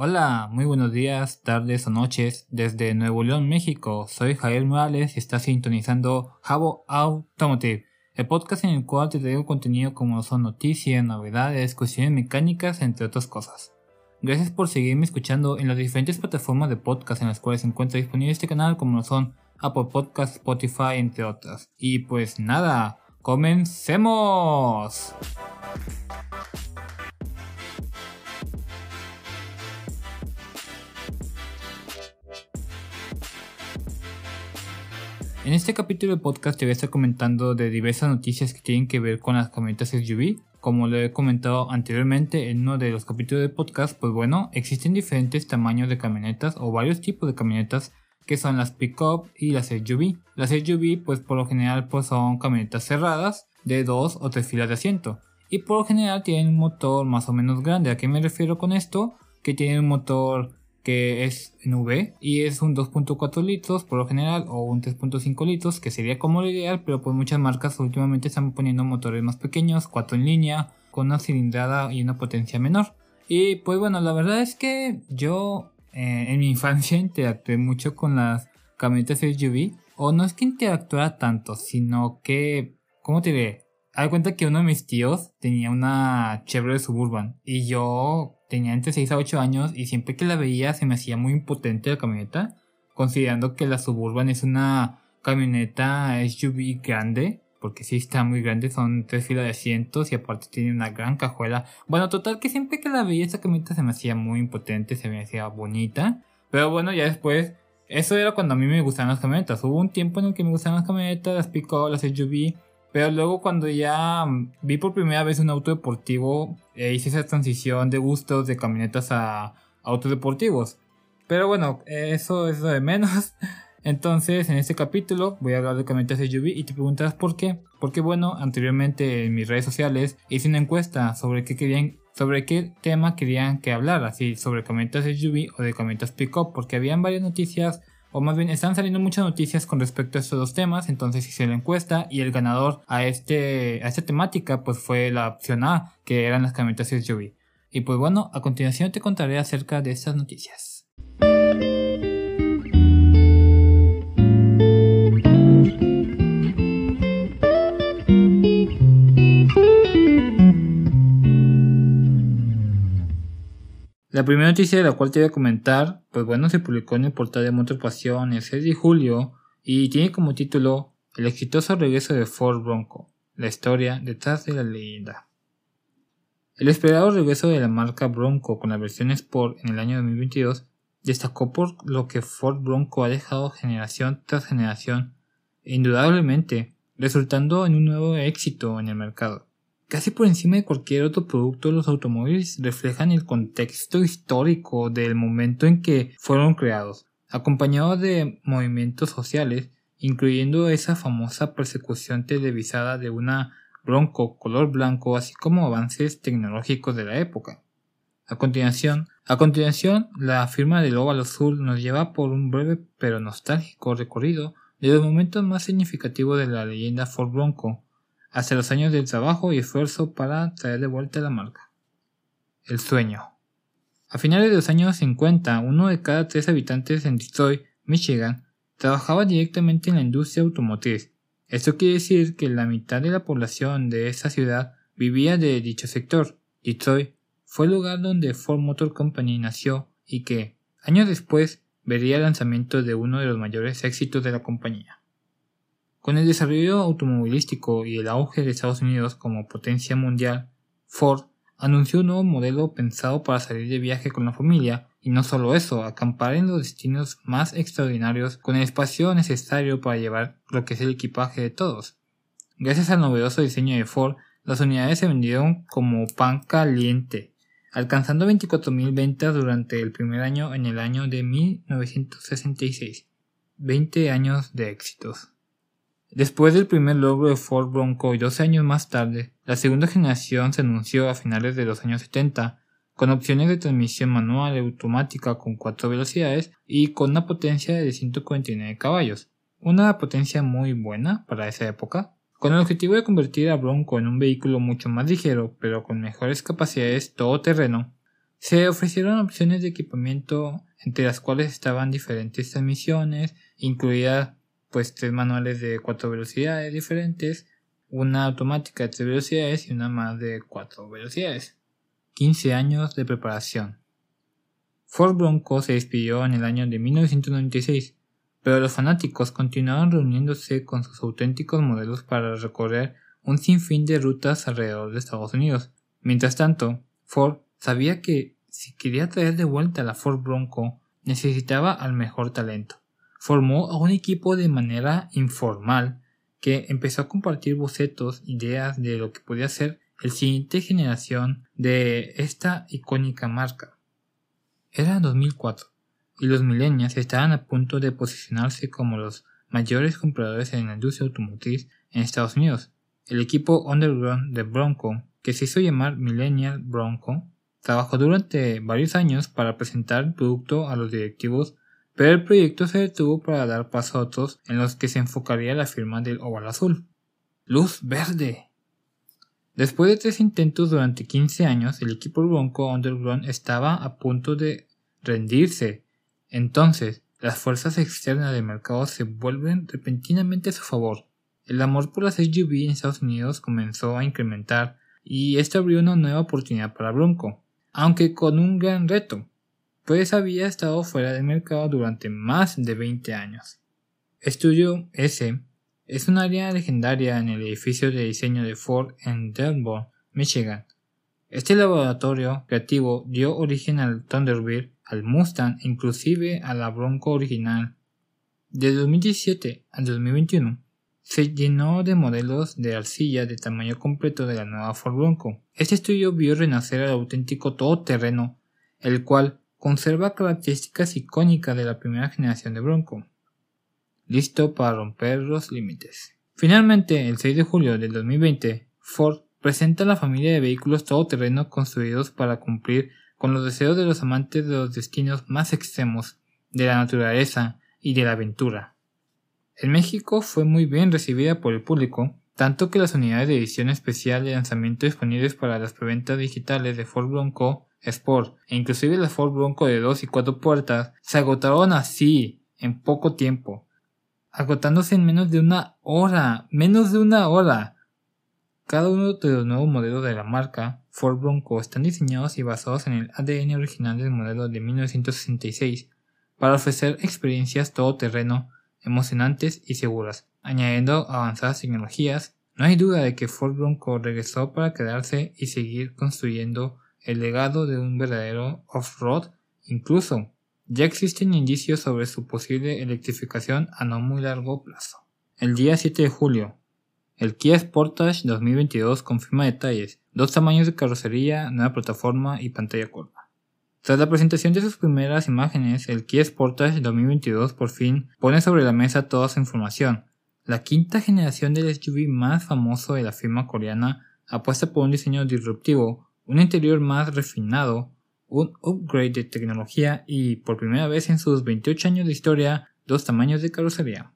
Hola, muy buenos días, tardes o noches desde Nuevo León, México. Soy Javier Morales y estás sintonizando Jabo Automotive, el podcast en el cual te traigo contenido como son noticias, novedades, cuestiones mecánicas, entre otras cosas. Gracias por seguirme escuchando en las diferentes plataformas de podcast en las cuales se encuentra disponible este canal como son Apple Podcast, Spotify, entre otras. Y pues nada, comencemos. En este capítulo de podcast te voy a estar comentando de diversas noticias que tienen que ver con las camionetas SUV. Como lo he comentado anteriormente en uno de los capítulos de podcast, pues bueno, existen diferentes tamaños de camionetas o varios tipos de camionetas que son las pick-up y las SUV. Las SUV pues por lo general pues son camionetas cerradas de dos o tres filas de asiento y por lo general tienen un motor más o menos grande. ¿A qué me refiero con esto? Que tienen un motor que es en V y es un 2.4 litros por lo general o un 3.5 litros que sería como lo ideal pero pues muchas marcas últimamente están poniendo motores más pequeños 4 en línea con una cilindrada y una potencia menor y pues bueno la verdad es que yo eh, en mi infancia interactué mucho con las camionetas SUV o no es que interactuara tanto sino que ¿cómo te diré? Hay cuenta que uno de mis tíos tenía una Chevrolet Suburban y yo tenía entre 6 a 8 años y siempre que la veía se me hacía muy impotente la camioneta, considerando que la Suburban es una camioneta SUV grande, porque sí está muy grande, son tres filas de asientos y aparte tiene una gran cajuela. Bueno, total que siempre que la veía esa camioneta se me hacía muy impotente, se me hacía bonita, pero bueno, ya después eso era cuando a mí me gustaban las camionetas. Hubo un tiempo en el que me gustaban las camionetas, las pico, las SUV pero luego cuando ya mm, vi por primera vez un auto deportivo, eh, hice esa transición de gustos de camionetas a autos deportivos. Pero bueno, eso es lo de menos. Entonces, en este capítulo voy a hablar de camionetas SUV y te preguntarás por qué. Porque bueno, anteriormente en mis redes sociales hice una encuesta sobre qué querían, sobre qué tema querían que hablara, así sobre camionetas SUV o de camionetas pickup, porque habían varias noticias o más bien están saliendo muchas noticias con respecto a estos dos temas, entonces hice la encuesta y el ganador a, este, a esta temática pues fue la opción A, que eran las camionetas SUV. Y pues bueno, a continuación te contaré acerca de estas noticias. La primera noticia de la cual te voy a comentar, pues bueno, se publicó en el portal de Motor Pasión el 6 de julio y tiene como título El exitoso regreso de Ford Bronco, la historia detrás de la leyenda. El esperado regreso de la marca Bronco con la versión Sport en el año 2022 destacó por lo que Ford Bronco ha dejado generación tras generación, indudablemente resultando en un nuevo éxito en el mercado. Casi por encima de cualquier otro producto, los automóviles reflejan el contexto histórico del momento en que fueron creados, acompañados de movimientos sociales, incluyendo esa famosa persecución televisada de una Bronco color blanco, así como avances tecnológicos de la época. A continuación, a continuación, la firma del óvalo azul nos lleva por un breve pero nostálgico recorrido de los momentos más significativos de la leyenda Ford Bronco, hasta los años de trabajo y esfuerzo para traer de vuelta la marca. El sueño. A finales de los años 50, uno de cada tres habitantes en Detroit, Michigan, trabajaba directamente en la industria automotriz. Esto quiere decir que la mitad de la población de esa ciudad vivía de dicho sector. Detroit fue el lugar donde Ford Motor Company nació y que, años después, vería el lanzamiento de uno de los mayores éxitos de la compañía. Con el desarrollo automovilístico y el auge de Estados Unidos como potencia mundial, Ford anunció un nuevo modelo pensado para salir de viaje con la familia y no solo eso, acampar en los destinos más extraordinarios con el espacio necesario para llevar lo que es el equipaje de todos. Gracias al novedoso diseño de Ford, las unidades se vendieron como pan caliente, alcanzando 24.000 ventas durante el primer año en el año de 1966. 20 años de éxitos. Después del primer logro de Ford Bronco y 12 años más tarde, la segunda generación se anunció a finales de los años 70, con opciones de transmisión manual y automática con 4 velocidades y con una potencia de 149 caballos, una potencia muy buena para esa época, con el objetivo de convertir a Bronco en un vehículo mucho más ligero pero con mejores capacidades todoterreno. Se ofrecieron opciones de equipamiento entre las cuales estaban diferentes transmisiones, incluidas pues tres manuales de cuatro velocidades diferentes, una automática de tres velocidades y una más de cuatro velocidades. 15 años de preparación. Ford Bronco se despidió en el año de 1996, pero los fanáticos continuaron reuniéndose con sus auténticos modelos para recorrer un sinfín de rutas alrededor de Estados Unidos. Mientras tanto, Ford sabía que si quería traer de vuelta la Ford Bronco, necesitaba al mejor talento. Formó a un equipo de manera informal que empezó a compartir bocetos, ideas de lo que podía ser el siguiente generación de esta icónica marca. Era 2004 y los millennials estaban a punto de posicionarse como los mayores compradores en la industria automotriz en Estados Unidos. El equipo underground de Bronco, que se hizo llamar Millennial Bronco, trabajó durante varios años para presentar el producto a los directivos, pero el proyecto se detuvo para dar paso a otros en los que se enfocaría la firma del Oval Azul. Luz verde. Después de tres intentos durante 15 años, el equipo Bronco Underground estaba a punto de rendirse. Entonces, las fuerzas externas del mercado se vuelven repentinamente a su favor. El amor por las SUV en Estados Unidos comenzó a incrementar y esto abrió una nueva oportunidad para Bronco, aunque con un gran reto, pues había estado fuera del mercado durante más de 20 años. Estudio S es un área legendaria en el edificio de diseño de Ford en Dearborn, Michigan. Este laboratorio creativo dio origen al Thunderbird, al Mustang e inclusive a la Bronco original. De 2017 a 2021 se llenó de modelos de arcilla de tamaño completo de la nueva Ford Bronco. Este estudio vio renacer al auténtico todoterreno, el cual conserva características icónicas de la primera generación de Bronco listo para romper los límites. Finalmente, el 6 de julio del 2020, Ford presenta la familia de vehículos todoterreno construidos para cumplir con los deseos de los amantes de los destinos más extremos, de la naturaleza y de la aventura. En México fue muy bien recibida por el público, tanto que las unidades de edición especial de lanzamiento disponibles para las preventas digitales de Ford Bronco Sport e inclusive la Ford Bronco de 2 y 4 puertas se agotaron así en poco tiempo, agotándose en menos de una hora, menos de una hora. Cada uno de los nuevos modelos de la marca Ford Bronco están diseñados y basados en el ADN original del modelo de 1966 para ofrecer experiencias todoterreno, emocionantes y seguras. Añadiendo avanzadas tecnologías, no hay duda de que Ford Bronco regresó para quedarse y seguir construyendo el legado de un verdadero off-road, incluso ya existen indicios sobre su posible electrificación a no muy largo plazo. El día 7 de julio, el Kia Sportage 2022 confirma detalles, dos tamaños de carrocería, nueva plataforma y pantalla curva. Tras la presentación de sus primeras imágenes, el Kia Sportage 2022 por fin pone sobre la mesa toda su información. La quinta generación del SUV más famoso de la firma coreana apuesta por un diseño disruptivo, un interior más refinado, un upgrade de tecnología y, por primera vez en sus 28 años de historia, dos tamaños de carrocería.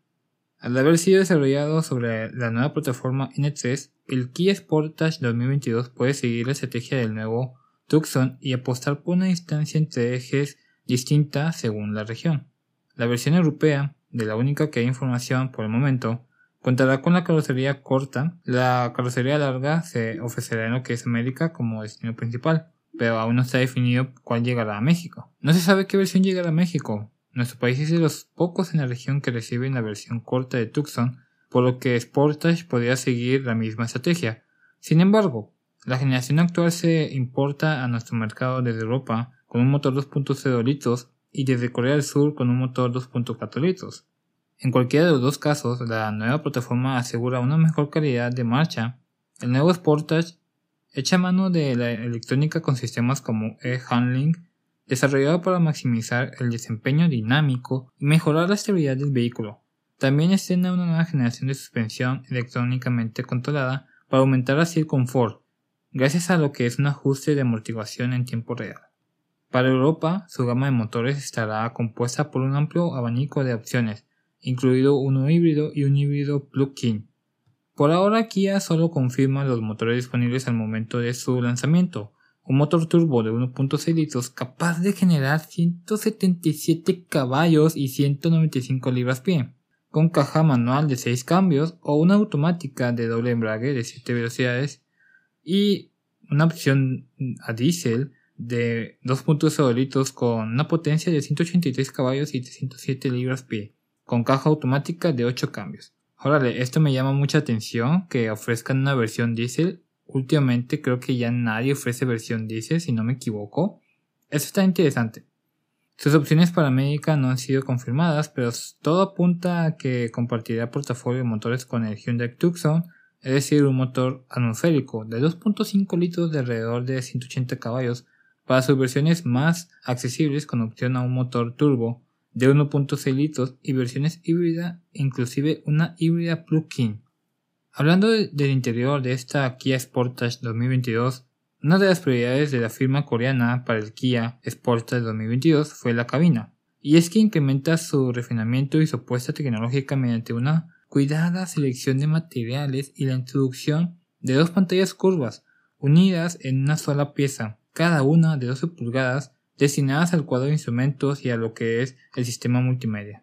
Al haber sido desarrollado sobre la nueva plataforma N3, el Kia Sportage 2022 puede seguir la estrategia del nuevo Tucson y apostar por una distancia entre ejes distinta según la región. La versión europea, de la única que hay información por el momento, contará con la carrocería corta. La carrocería larga se ofrecerá en lo que es América como destino principal pero aún no está definido cuál llegará a México. No se sabe qué versión llegará a México. Nuestro país es de los pocos en la región que reciben la versión corta de Tucson, por lo que Sportage podría seguir la misma estrategia. Sin embargo, la generación actual se importa a nuestro mercado desde Europa con un motor 2.0 litros y desde Corea del Sur con un motor 2.4 litros. En cualquiera de los dos casos, la nueva plataforma asegura una mejor calidad de marcha. El nuevo Sportage Echa mano de la electrónica con sistemas como e-handling, desarrollado para maximizar el desempeño dinámico y mejorar la estabilidad del vehículo. También estrena una nueva generación de suspensión electrónicamente controlada para aumentar así el confort, gracias a lo que es un ajuste de amortiguación en tiempo real. Para Europa, su gama de motores estará compuesta por un amplio abanico de opciones, incluido uno híbrido y un híbrido plug-in, por ahora Kia solo confirma los motores disponibles al momento de su lanzamiento, un motor turbo de 1.6 litros capaz de generar 177 caballos y 195 libras-pie, con caja manual de 6 cambios o una automática de doble embrague de 7 velocidades y una opción a diésel de 2.0 litros con una potencia de 183 caballos y 307 libras-pie, con caja automática de 8 cambios. Órale, esto me llama mucha atención que ofrezcan una versión diésel últimamente creo que ya nadie ofrece versión diésel, si no me equivoco. Eso está interesante. Sus opciones para América no han sido confirmadas, pero todo apunta a que compartirá portafolio de motores con el Hyundai Tucson, es decir, un motor atmosférico de 2.5 litros de alrededor de 180 caballos para sus versiones más accesibles con opción a un motor turbo de 1.6 litros y versiones híbrida, inclusive una híbrida plug-in. Hablando del interior de esta Kia Sportage 2022, una de las prioridades de la firma coreana para el Kia Sportage 2022 fue la cabina, y es que incrementa su refinamiento y su apuesta tecnológica mediante una cuidada selección de materiales y la introducción de dos pantallas curvas unidas en una sola pieza, cada una de 12 pulgadas, destinadas al cuadro de instrumentos y a lo que es el sistema multimedia.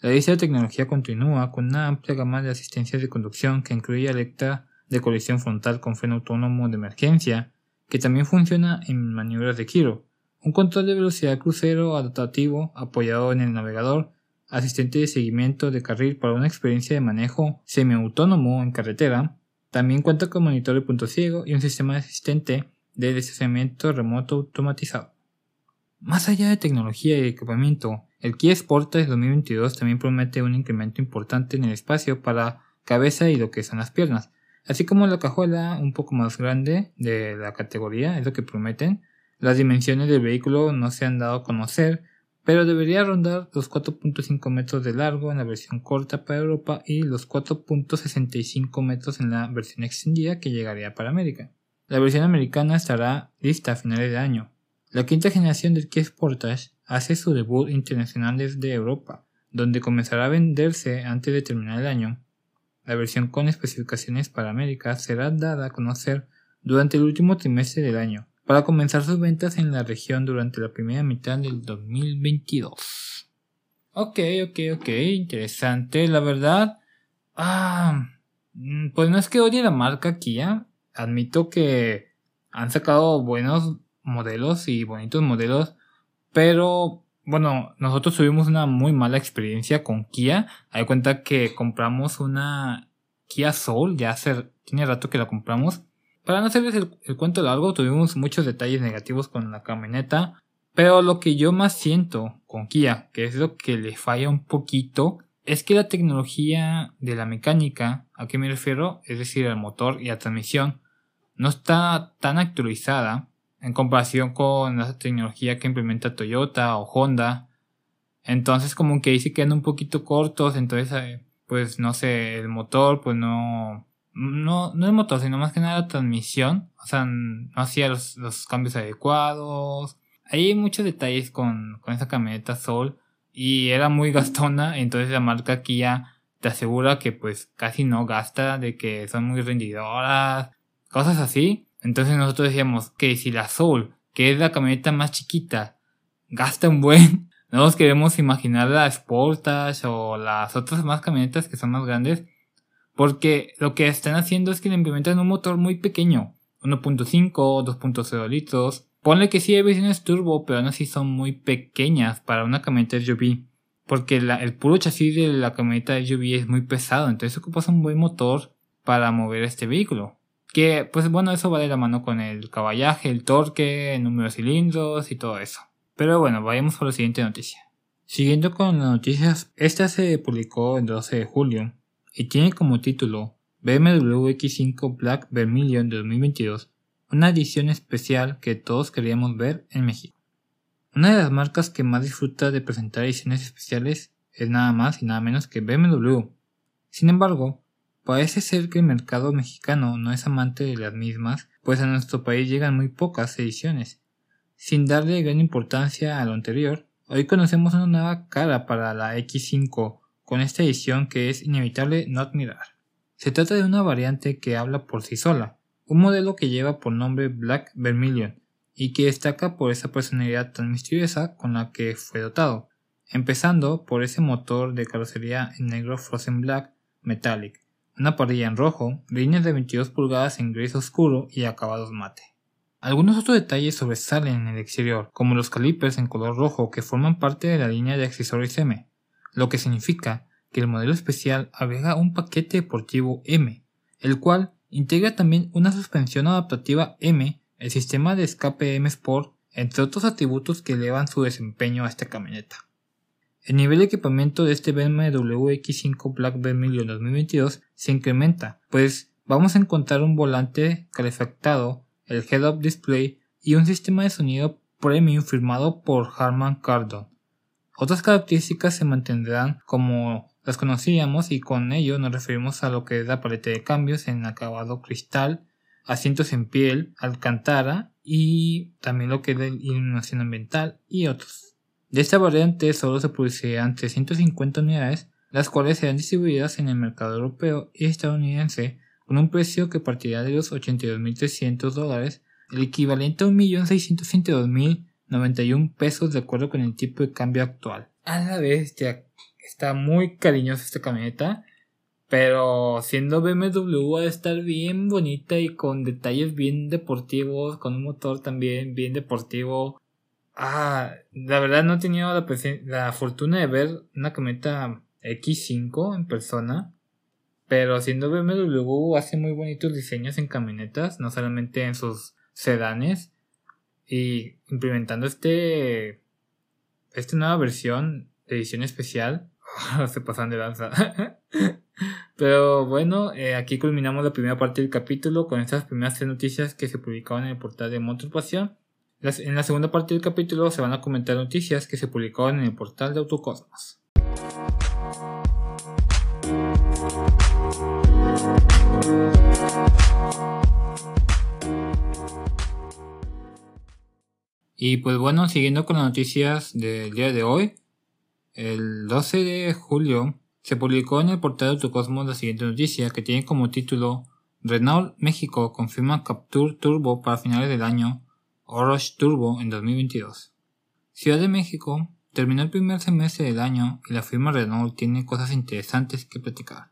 La lista de tecnología continúa con una amplia gama de asistencias de conducción que incluye alerta de colisión frontal con freno autónomo de emergencia, que también funciona en maniobras de giro, un control de velocidad crucero adaptativo apoyado en el navegador, asistente de seguimiento de carril para una experiencia de manejo semiautónomo en carretera, también cuenta con monitor de punto ciego y un sistema de asistente de desplazamiento remoto automatizado. Más allá de tecnología y equipamiento, el Kia Sportage 2022 también promete un incremento importante en el espacio para cabeza y lo que son las piernas, así como la cajuela un poco más grande de la categoría, es lo que prometen. Las dimensiones del vehículo no se han dado a conocer, pero debería rondar los 4.5 metros de largo en la versión corta para Europa y los 4.65 metros en la versión extendida que llegaría para América. La versión americana estará lista a finales de año. La quinta generación del Kia Sportage hace su debut internacional desde Europa, donde comenzará a venderse antes de terminar el año. La versión con especificaciones para América será dada a conocer durante el último trimestre del año, para comenzar sus ventas en la región durante la primera mitad del 2022. Ok, ok, ok, interesante, la verdad. Ah, mm, pues no es que odie la marca Kia, admito que han sacado buenos modelos y bonitos modelos pero bueno, nosotros tuvimos una muy mala experiencia con Kia. Hay cuenta que compramos una Kia Soul, ya hace, tiene rato que la compramos. Para no hacerles el, cuento largo, tuvimos muchos detalles negativos con la camioneta. Pero lo que yo más siento con Kia, que es lo que le falla un poquito, es que la tecnología de la mecánica, ¿a qué me refiero? Es decir, el motor y la transmisión, no está tan actualizada en comparación con la tecnología que implementa Toyota o Honda. Entonces como que ahí se quedan un poquito cortos, entonces eh, pues no sé, el motor pues no, no, no el motor, sino más que nada la transmisión, o sea, no hacía los, los cambios adecuados. Hay muchos detalles con, con esa camioneta Soul y era muy gastona, entonces la marca Kia te asegura que pues casi no gasta, de que son muy rendidoras, cosas así. Entonces nosotros decíamos que si la Soul, que es la camioneta más chiquita, gasta un buen, no nos queremos imaginar la Sportage o las otras más camionetas que son más grandes, porque lo que están haciendo es que le implementan un motor muy pequeño, 1.5, 2.0 litros. Ponle que sí hay versiones turbo, pero aún así son muy pequeñas para una camioneta SUV. Porque el puro chasis de la camioneta SUV es muy pesado, entonces ocupas un buen motor para mover este vehículo. Que, pues bueno, eso va de la mano con el caballaje, el torque, el número de cilindros y todo eso. Pero bueno, vayamos por la siguiente noticia. Siguiendo con las noticias, esta se publicó el 12 de julio y tiene como título BMW X5 Black Vermilion 2022, una edición especial que todos queríamos ver en México. Una de las marcas que más disfruta de presentar ediciones especiales es nada más y nada menos que BMW. Sin embargo, Parece ser que el mercado mexicano no es amante de las mismas, pues a nuestro país llegan muy pocas ediciones. Sin darle gran importancia a lo anterior, hoy conocemos una nueva cara para la X5 con esta edición que es inevitable no admirar. Se trata de una variante que habla por sí sola, un modelo que lleva por nombre Black Vermilion y que destaca por esa personalidad tan misteriosa con la que fue dotado, empezando por ese motor de carrocería en negro Frozen Black Metallic, una parrilla en rojo, líneas de 22 pulgadas en gris oscuro y acabados mate. Algunos otros detalles sobresalen en el exterior, como los calipers en color rojo que forman parte de la línea de accesorios M, lo que significa que el modelo especial agrega un paquete deportivo M, el cual integra también una suspensión adaptativa M, el sistema de escape M Sport, entre otros atributos que elevan su desempeño a esta camioneta. El nivel de equipamiento de este BMW X5 Black Vermilion 2022 se incrementa, pues vamos a encontrar un volante calefactado, el head-up display y un sistema de sonido premium firmado por Harman Kardon. Otras características se mantendrán como las conocíamos y con ello nos referimos a lo que es la paleta de cambios en acabado cristal, asientos en piel, alcantara y también lo que es la iluminación ambiental y otros. De esta variante solo se producirán 350 unidades, las cuales serán distribuidas en el mercado europeo y estadounidense con un precio que partirá de los 82.300 dólares, el equivalente a 1.632.091 pesos de acuerdo con el tipo de cambio actual. A la vez, está muy cariñosa esta camioneta, pero siendo BMW va a estar bien bonita y con detalles bien deportivos, con un motor también bien deportivo, Ah, la verdad no he tenido la, la fortuna de ver una camioneta X5 en persona. Pero siendo BMW hace muy bonitos diseños en camionetas, no solamente en sus sedanes. Y implementando este. Esta nueva versión de edición especial. se pasan de danza. Pero bueno, eh, aquí culminamos la primera parte del capítulo con estas primeras tres noticias que se publicaron en el portal de Motor Pasión. En la segunda parte del capítulo se van a comentar noticias que se publicaron en el portal de Autocosmos. Y pues bueno, siguiendo con las noticias del día de hoy, el 12 de julio se publicó en el portal de Autocosmos la siguiente noticia que tiene como título Renault México confirma Capture Turbo para finales del año Oroch Turbo en 2022. Ciudad de México terminó el primer semestre del año y la firma Renault tiene cosas interesantes que platicar.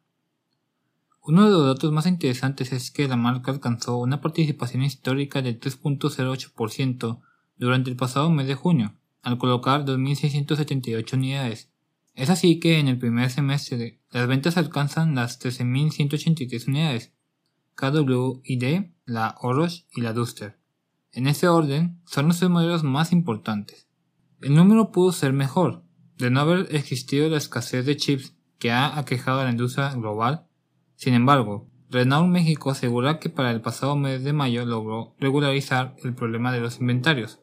Uno de los datos más interesantes es que la marca alcanzó una participación histórica del 3.08% durante el pasado mes de junio, al colocar 2.678 unidades. Es así que en el primer semestre las ventas alcanzan las 13.183 unidades, KWID, la Oroch y la Duster. En ese orden, son los tres modelos más importantes. El número pudo ser mejor, de no haber existido la escasez de chips que ha aquejado a la industria global. Sin embargo, Renault México asegura que para el pasado mes de mayo logró regularizar el problema de los inventarios.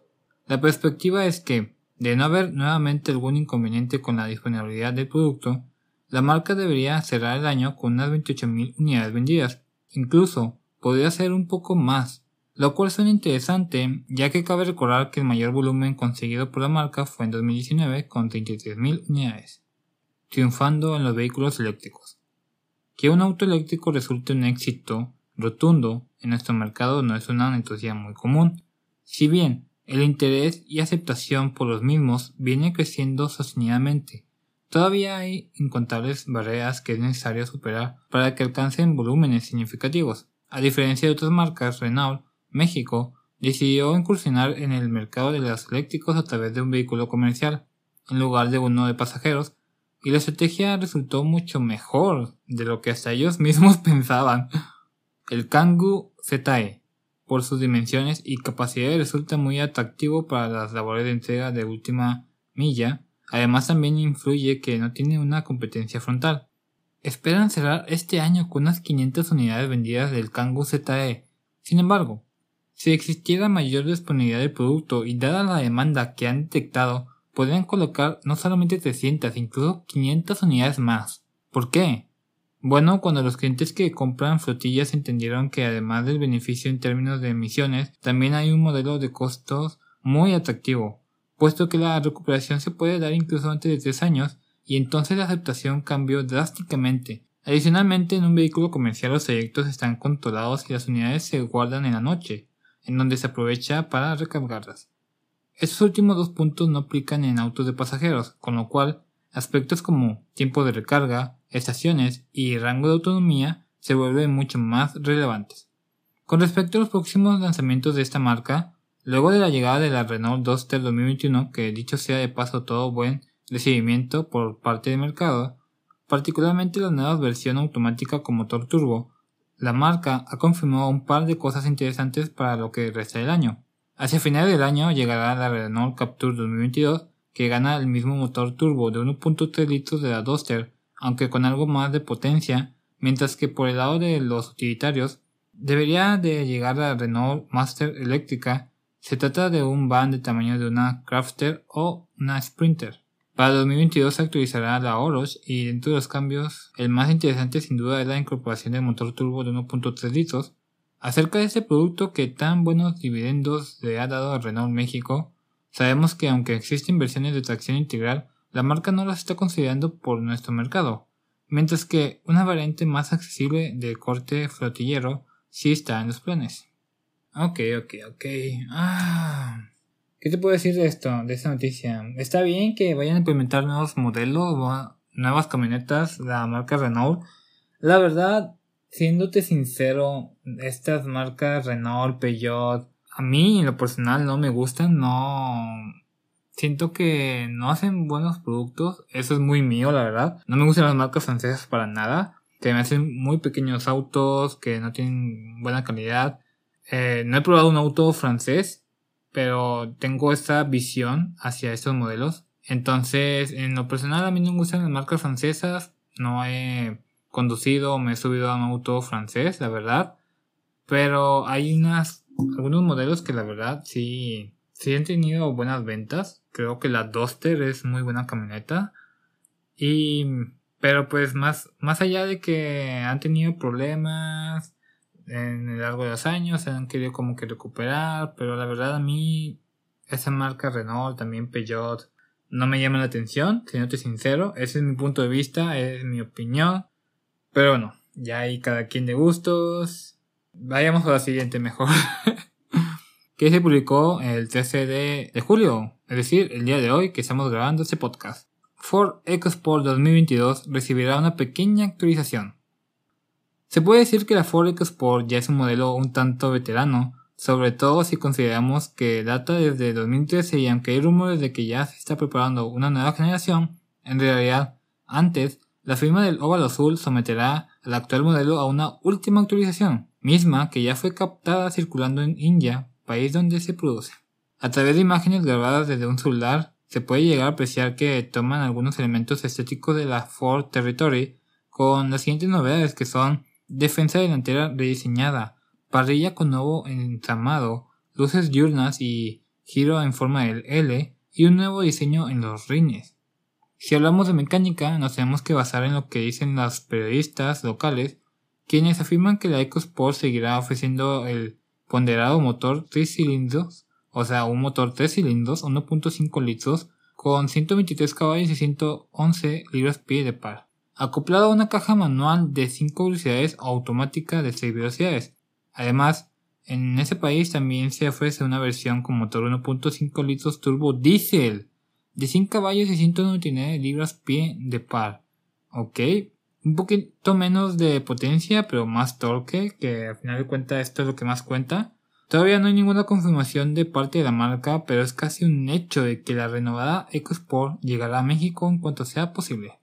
La perspectiva es que, de no haber nuevamente algún inconveniente con la disponibilidad del producto, la marca debería cerrar el año con unas 28.000 unidades vendidas. Incluso podría ser un poco más, lo cual suena interesante, ya que cabe recordar que el mayor volumen conseguido por la marca fue en 2019 con 33.000 unidades, triunfando en los vehículos eléctricos. Que un auto eléctrico resulte un éxito rotundo en nuestro mercado no es una noticia muy común, si bien el interés y aceptación por los mismos viene creciendo sostenidamente. Todavía hay incontables barreras que es necesario superar para que alcancen volúmenes significativos. A diferencia de otras marcas, Renault México decidió incursionar en el mercado de los eléctricos a través de un vehículo comercial, en lugar de uno de pasajeros, y la estrategia resultó mucho mejor de lo que hasta ellos mismos pensaban. El Kangoo ZE, por sus dimensiones y capacidad, resulta muy atractivo para las labores de entrega de última milla, además también influye que no tiene una competencia frontal. Esperan cerrar este año con unas 500 unidades vendidas del Kangoo ZE. Sin embargo, si existiera mayor disponibilidad del producto y dada la demanda que han detectado, podrían colocar no solamente 300, incluso 500 unidades más. ¿Por qué? Bueno, cuando los clientes que compran flotillas entendieron que además del beneficio en términos de emisiones, también hay un modelo de costos muy atractivo, puesto que la recuperación se puede dar incluso antes de 3 años, y entonces la aceptación cambió drásticamente, Adicionalmente, en un vehículo comercial los trayectos están controlados y las unidades se guardan en la noche, en donde se aprovecha para recargarlas. Estos últimos dos puntos no aplican en autos de pasajeros, con lo cual aspectos como tiempo de recarga, estaciones y rango de autonomía se vuelven mucho más relevantes. Con respecto a los próximos lanzamientos de esta marca, luego de la llegada de la Renault Duster 2021, que dicho sea de paso todo buen recibimiento por parte del mercado, particularmente la nueva versión automática con motor turbo, la marca ha confirmado un par de cosas interesantes para lo que resta del año. Hacia finales del año llegará la Renault Capture 2022, que gana el mismo motor turbo de 1.3 litros de la Duster, aunque con algo más de potencia, mientras que por el lado de los utilitarios, debería de llegar la Renault Master eléctrica. Se trata de un van de tamaño de una Crafter o una Sprinter. Para 2022 se actualizará la Oroch y dentro de los cambios, el más interesante sin duda es la incorporación del motor turbo de 1.3 litros, Acerca de este producto que tan buenos dividendos le ha dado a Renault México, sabemos que aunque existen versiones de tracción integral, la marca no las está considerando por nuestro mercado, mientras que una variante más accesible de corte flotillero sí está en los planes. Ok, ok, ok. Ah. ¿Qué te puedo decir de esto, de esta noticia? Está bien que vayan a implementar nuevos modelos, nuevas camionetas, la marca Renault. La verdad, siéndote sincero, estas marcas Renault, Peugeot, a mí en lo personal no me gustan, no siento que no hacen buenos productos, eso es muy mío, la verdad. No me gustan las marcas francesas para nada, que me hacen muy pequeños autos, que no tienen buena calidad. Eh, no he probado un auto francés, pero tengo esta visión hacia estos modelos. Entonces, en lo personal a mí no me gustan las marcas francesas, no he conducido, me he subido a un auto francés, la verdad. Pero hay unas, algunos modelos que la verdad sí, sí han tenido buenas ventas. Creo que la Duster es muy buena camioneta. Y, pero pues más, más allá de que han tenido problemas en el largo de los años, se han querido como que recuperar, pero la verdad a mí esa marca Renault, también Peugeot, no me llama la atención, siéndote sincero, ese es mi punto de vista, es mi opinión. Pero bueno, ya hay cada quien de gustos. Vayamos a la siguiente mejor. que se publicó el 13 de, de, julio, es decir, el día de hoy que estamos grabando este podcast. Ford EcoSport 2022 recibirá una pequeña actualización. Se puede decir que la Ford EcoSport ya es un modelo un tanto veterano, sobre todo si consideramos que data desde 2013 y aunque hay rumores de que ya se está preparando una nueva generación, en realidad, antes la firma del óvalo azul someterá al actual modelo a una última actualización, misma que ya fue captada circulando en India, país donde se produce. A través de imágenes grabadas desde un celular, se puede llegar a apreciar que toman algunos elementos estéticos de la Ford Territory con las siguientes novedades que son defensa delantera rediseñada, parrilla con nuevo entramado, luces diurnas y giro en forma de L y un nuevo diseño en los rines. Si hablamos de mecánica, nos tenemos que basar en lo que dicen los periodistas locales, quienes afirman que la EcoSport seguirá ofreciendo el ponderado motor 3 cilindros, o sea, un motor 3 cilindros, 1.5 litros, con 123 caballos y 111 libras-pie de par, acoplado a una caja manual de 5 velocidades automática de 6 velocidades. Además, en ese país también se ofrece una versión con motor 1.5 litros turbo diésel, de 100 caballos y 199 libras pie de par. Ok, un poquito menos de potencia, pero más torque, que al final de cuentas esto es lo que más cuenta. Todavía no hay ninguna confirmación de parte de la marca, pero es casi un hecho de que la renovada EcoSport llegará a México en cuanto sea posible.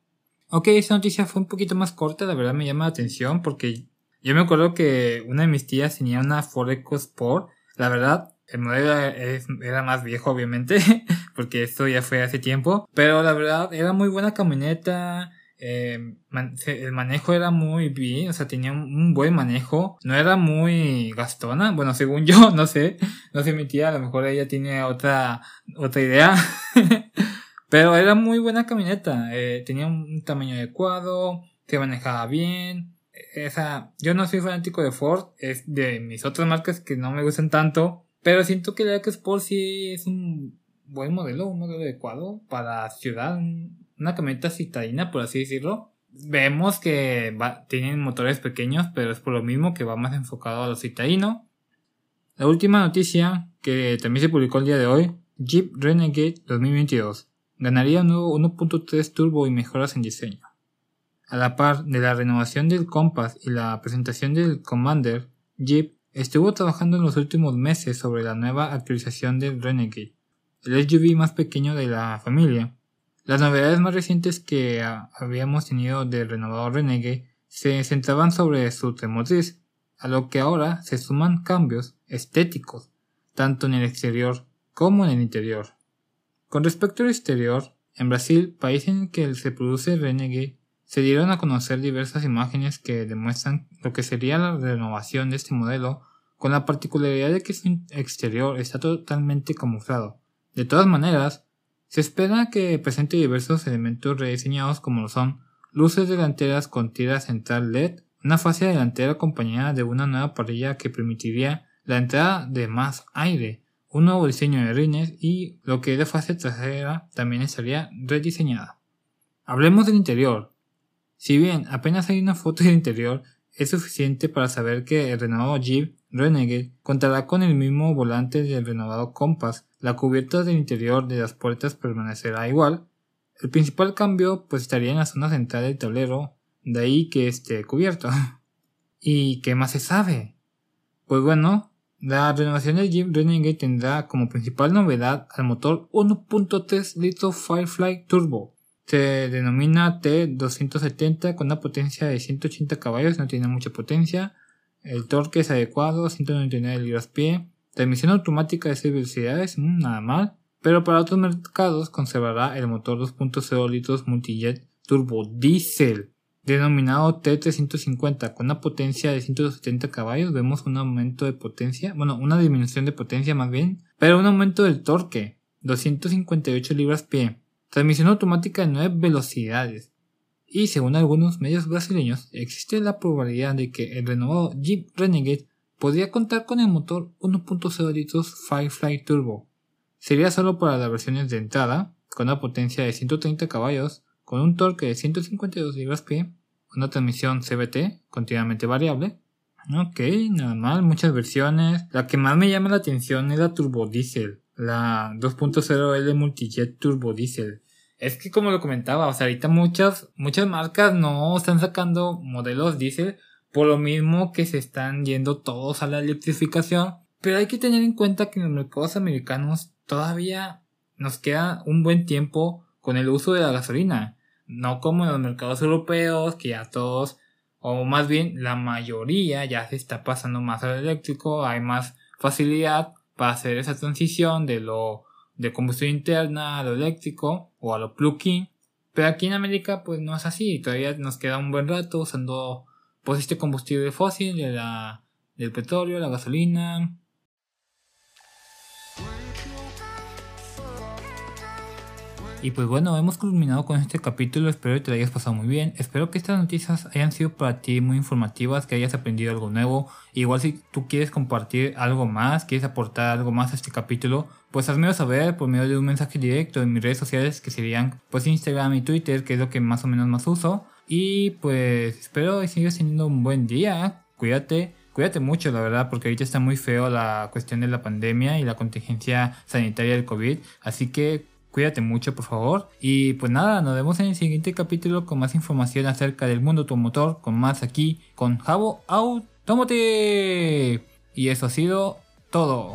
Ok, esta noticia fue un poquito más corta, la verdad me llama la atención porque yo me acuerdo que una de mis tías tenía una Ford EcoSport. La verdad, el modelo era más viejo, obviamente, porque esto ya fue hace tiempo. Pero la verdad, era muy buena camioneta. Eh, el manejo era muy bien, o sea, tenía un, buen manejo. No era muy gastona. Bueno, según yo, no sé. No sé mi tía, a lo mejor ella tiene otra, otra idea. Pero era muy buena camioneta. Eh, tenía un tamaño adecuado. Se manejaba bien. Esa, yo no soy fanático de Ford. Es de mis otras marcas que no me gustan tanto. Pero siento que la EcoSport sí es un buen modelo, un modelo adecuado para ciudad, una camioneta citadina, por así decirlo. vemos que tienen motores pequeños, pero es por lo mismo que va más enfocado a lo citadino. La última noticia, que también se publicó el día de hoy, Jeep Renegade 2022. Ganaría un nuevo 1.3 turbo y mejoras en diseño. A la par de la renovación del Compass y la presentación del Commander, Jeep estuvo trabajando en los últimos meses sobre la nueva actualización del Renegade, el SUV más pequeño de la familia, las novedades más recientes que habíamos tenido del renovador Renegade se centraban sobre su automotriz, a lo que ahora se suman cambios estéticos, tanto en el exterior como en el interior. Con respecto al exterior, en Brasil, país en el que se produce Renegade, se dieron a conocer diversas imágenes que demuestran lo que sería la renovación de este modelo, con la particularidad de que su exterior está totalmente camuflado. De todas maneras, se espera que presente diversos elementos rediseñados como lo son luces delanteras con tira central LED, una fase delantera acompañada de una nueva parrilla que permitiría la entrada de más aire, un nuevo diseño de rines y lo que es la fase trasera también estaría rediseñada. Hablemos del interior. Si bien apenas hay una foto del interior, es suficiente para saber que el renovado Jeep Renegade contará con el mismo volante del renovado Compass, la cubierta del interior de las puertas permanecerá igual, el principal cambio pues estaría en la zona central del tablero, de ahí que esté cubierto. ¿Y qué más se sabe? Pues bueno, la renovación del Jeep Renegade tendrá como principal novedad al motor 1.3 litros Firefly Turbo, se denomina T270 con una potencia de 180 caballos, no tiene mucha potencia. El torque es adecuado, 199 libras-pie. Transmisión automática de 6 velocidades, mm, nada mal. Pero para otros mercados conservará el motor 2.0 litros multijet turbo diesel denominado T350 con una potencia de 170 caballos. Vemos un aumento de potencia, bueno, una disminución de potencia más bien, pero un aumento del torque, 258 libras-pie transmisión automática de 9 velocidades. Y según algunos medios brasileños, existe la probabilidad de que el renovado Jeep Renegade podría contar con el motor 1.0 litros Firefly Turbo. Sería solo para las versiones de entrada, con una potencia de 130 caballos, con un torque de 152 libras-pie, una transmisión CVT continuamente variable. Ok, nada mal, muchas versiones. La que más me llama la atención es la Turbo Diesel, la 2.0L Multijet Turbo Diesel. Es que como lo comentaba, o sea, ahorita muchas, muchas marcas no están sacando modelos diésel por lo mismo que se están yendo todos a la electrificación. Pero hay que tener en cuenta que en los mercados americanos todavía nos queda un buen tiempo con el uso de la gasolina. No como en los mercados europeos, que ya todos, o más bien la mayoría ya se está pasando más al eléctrico, hay más facilidad para hacer esa transición de lo de combustión interna a lo eléctrico o a lo plug-in. Pero aquí en América pues no es así, todavía nos queda un buen rato usando pues este combustible fósil de la, del petróleo, la gasolina, Y pues bueno, hemos culminado con este capítulo, espero que te lo hayas pasado muy bien, espero que estas noticias hayan sido para ti muy informativas, que hayas aprendido algo nuevo, igual si tú quieres compartir algo más, quieres aportar algo más a este capítulo, pues házmelo saber por medio de un mensaje directo en mis redes sociales que serían pues Instagram y Twitter, que es lo que más o menos más uso. Y pues espero que sigas teniendo un buen día, cuídate. Cuídate mucho, la verdad, porque ahorita está muy feo la cuestión de la pandemia y la contingencia sanitaria del COVID. Así que Cuídate mucho, por favor. Y pues nada, nos vemos en el siguiente capítulo con más información acerca del mundo automotor, con más aquí, con Jabo Automotive. Y eso ha sido todo.